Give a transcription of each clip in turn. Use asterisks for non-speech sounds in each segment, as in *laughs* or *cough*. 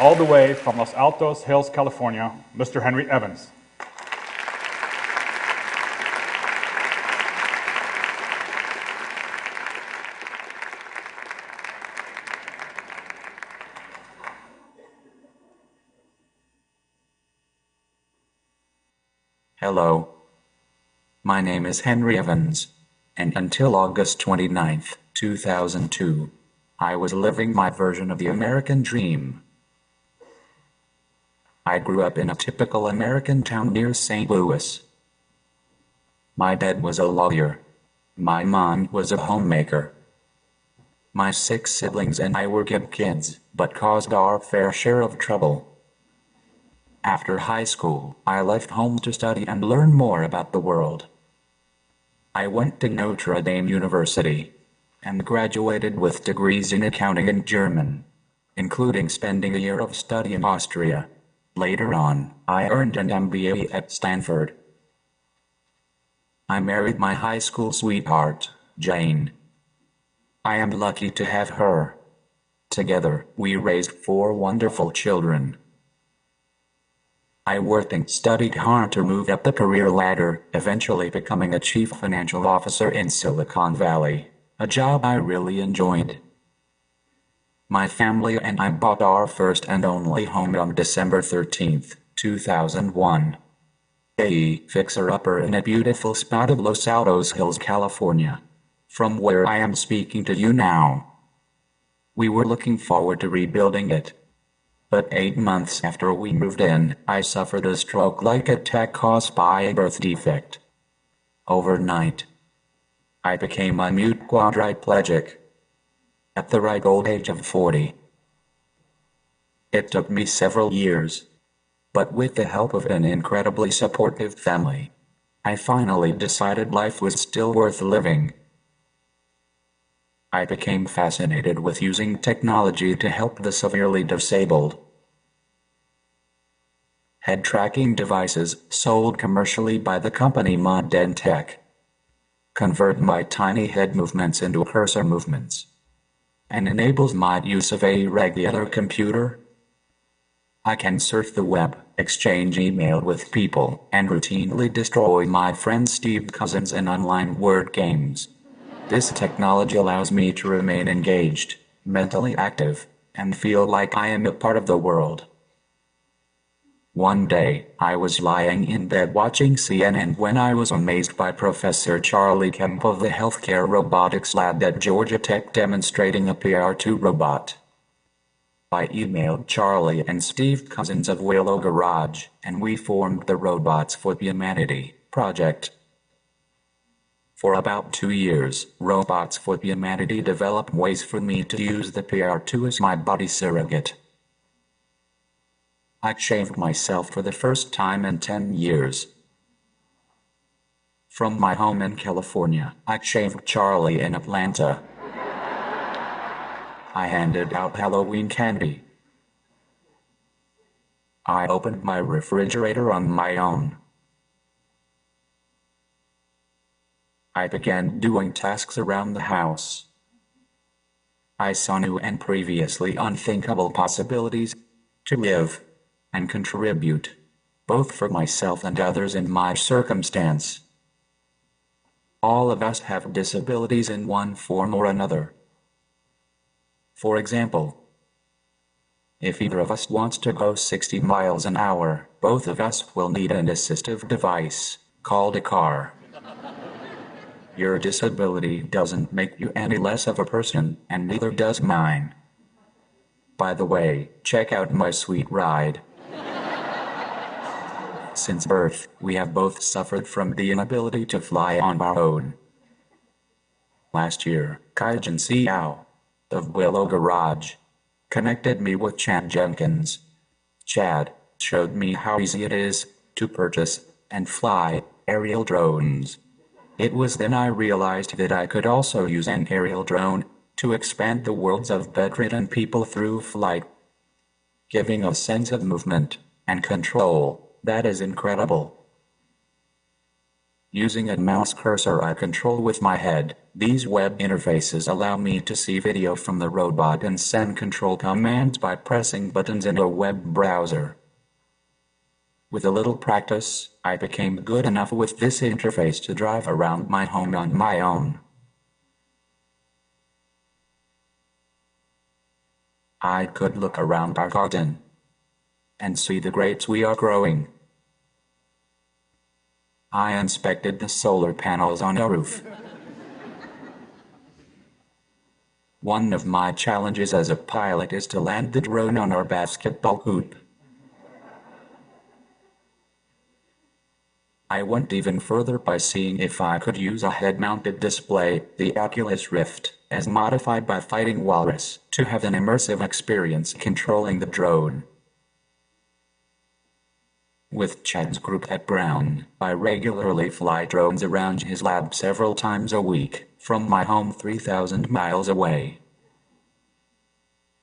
all the way from Los Altos Hills, California, Mr. Henry Evans. Hello. My name is Henry Evans, and until August 29, 2002, I was living my version of the American dream. I grew up in a typical American town near St. Louis. My dad was a lawyer. My mom was a homemaker. My six siblings and I were good kids, but caused our fair share of trouble. After high school, I left home to study and learn more about the world. I went to Notre Dame University and graduated with degrees in accounting and German, including spending a year of study in Austria. Later on, I earned an MBA at Stanford. I married my high school sweetheart, Jane. I am lucky to have her. Together, we raised four wonderful children. I worked and studied hard to move up the career ladder, eventually becoming a chief financial officer in Silicon Valley, a job I really enjoyed. My family and I bought our first and only home on December 13, 2001. A fixer-upper in a beautiful spot of Los Altos Hills, California, from where I am speaking to you now. We were looking forward to rebuilding it, but eight months after we moved in, I suffered a stroke-like attack caused by a birth defect. Overnight, I became a mute quadriplegic. At the ripe old age of 40. It took me several years. But with the help of an incredibly supportive family, I finally decided life was still worth living. I became fascinated with using technology to help the severely disabled. Head tracking devices sold commercially by the company Madentec convert my tiny head movements into cursor movements and enables my use of a regular computer. I can surf the web, exchange email with people, and routinely destroy my friend Steve Cousins in online word games. This technology allows me to remain engaged, mentally active, and feel like I am a part of the world. One day, I was lying in bed watching CNN when I was amazed by Professor Charlie Kemp of the Healthcare Robotics Lab at Georgia Tech demonstrating a PR2 robot. I emailed Charlie and Steve Cousins of Willow Garage, and we formed the Robots for Humanity project. For about two years, Robots for Humanity developed ways for me to use the PR2 as my body surrogate. I shaved myself for the first time in 10 years. From my home in California, I shaved Charlie in Atlanta. I handed out Halloween candy. I opened my refrigerator on my own. I began doing tasks around the house. I saw new and previously unthinkable possibilities to live and contribute, both for myself and others in my circumstance. All of us have disabilities in one form or another. For example, if either of us wants to go 60 miles an hour, both of us will need an assistive device, called a car. Your disability doesn't make you any less of a person, and neither does mine. By the way, check out my sweet ride. Since birth, we have both suffered from the inability to fly on our own. Last year, Kaijen Hsiao of Willow Garage connected me with Chad Jenkins. Chad showed me how easy it is to purchase and fly aerial drones. It was then I realized that I could also use an aerial drone to expand the worlds of bedridden people through flight, giving a sense of movement and control that is incredible. Using a mouse cursor I control with my head, these web interfaces allow me to see video from the robot and send control commands by pressing buttons in a web browser. With a little practice, I became good enough with this interface to drive around my home on my own. I could look around our garden and see the grapes we are growing. I inspected the solar panels on our roof. One of my challenges as a pilot is to land the drone on our basketball hoop. I went even further by seeing if I could use a head-mounted display, the Oculus Rift, as modified by Fighting Walrus, to have an immersive experience controlling the drone. With Chad's group at Brown, I regularly fly drones around his lab several times a week, from my home 3,000 miles away.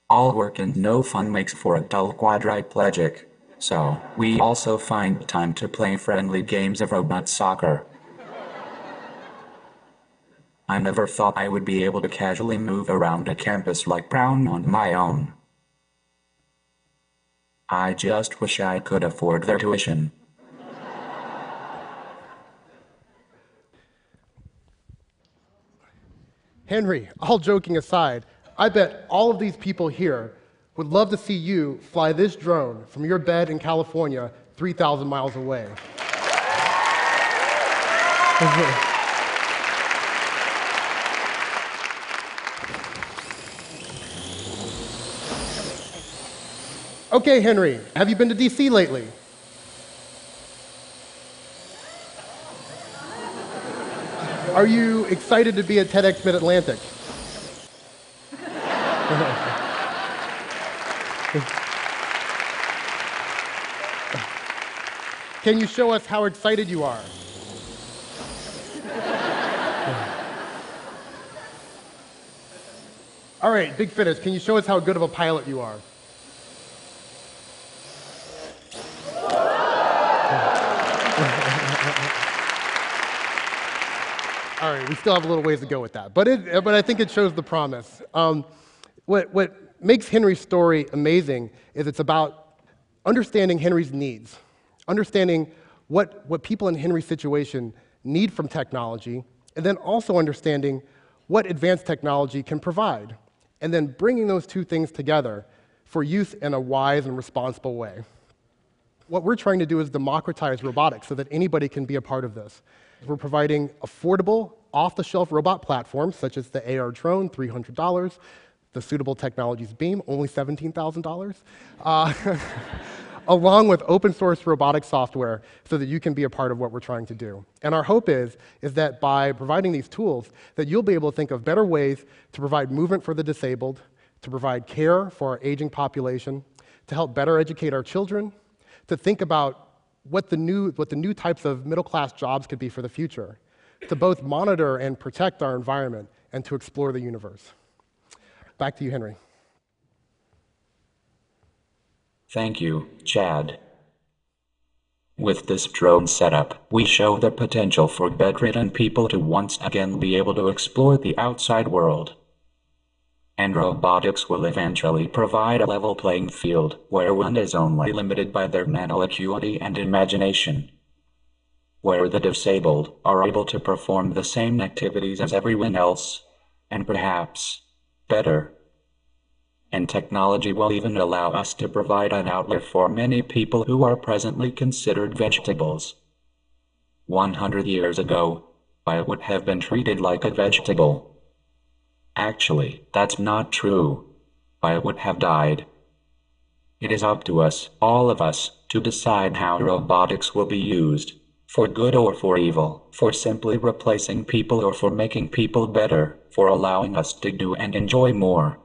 All work and no fun makes for a dull quadriplegic, so we also find time to play friendly games of robot soccer. I never thought I would be able to casually move around a campus like Brown on my own. I just wish I could afford their tuition. Henry, all joking aside, I bet all of these people here would love to see you fly this drone from your bed in California 3,000 miles away. Okay, Henry, have you been to DC lately? Are you excited to be at TEDx Mid Atlantic? Can you show us how excited you are? All right, Big Finish, can you show us how good of a pilot you are? All right, we still have a little ways to go with that, but, it, but I think it shows the promise. Um, what, what makes Henry's story amazing is it's about understanding Henry's needs, understanding what, what people in Henry's situation need from technology, and then also understanding what advanced technology can provide, and then bringing those two things together for use in a wise and responsible way. What we're trying to do is democratize robotics so that anybody can be a part of this. We're providing affordable, off-the-shelf robot platforms, such as the AR drone, $300, the Suitable Technologies Beam, only $17,000, uh, *laughs* along with open source robotic software so that you can be a part of what we're trying to do. And our hope is, is that by providing these tools, that you'll be able to think of better ways to provide movement for the disabled, to provide care for our aging population, to help better educate our children, to think about what the new, what the new types of middle class jobs could be for the future, to both monitor and protect our environment, and to explore the universe. Back to you, Henry. Thank you, Chad. With this drone setup, we show the potential for bedridden people to once again be able to explore the outside world and robotics will eventually provide a level playing field where one is only limited by their mental acuity and imagination. Where the disabled are able to perform the same activities as everyone else, and perhaps better. And technology will even allow us to provide an outlet for many people who are presently considered vegetables. 100 years ago, I would have been treated like a vegetable. Actually, that's not true. I would have died. It is up to us, all of us, to decide how robotics will be used. For good or for evil, for simply replacing people or for making people better, for allowing us to do and enjoy more.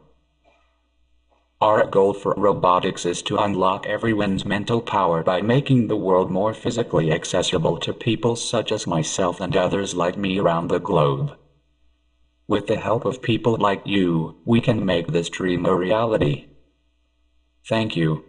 Our goal for robotics is to unlock everyone's mental power by making the world more physically accessible to people such as myself and others like me around the globe. With the help of people like you, we can make this dream a reality. Thank you.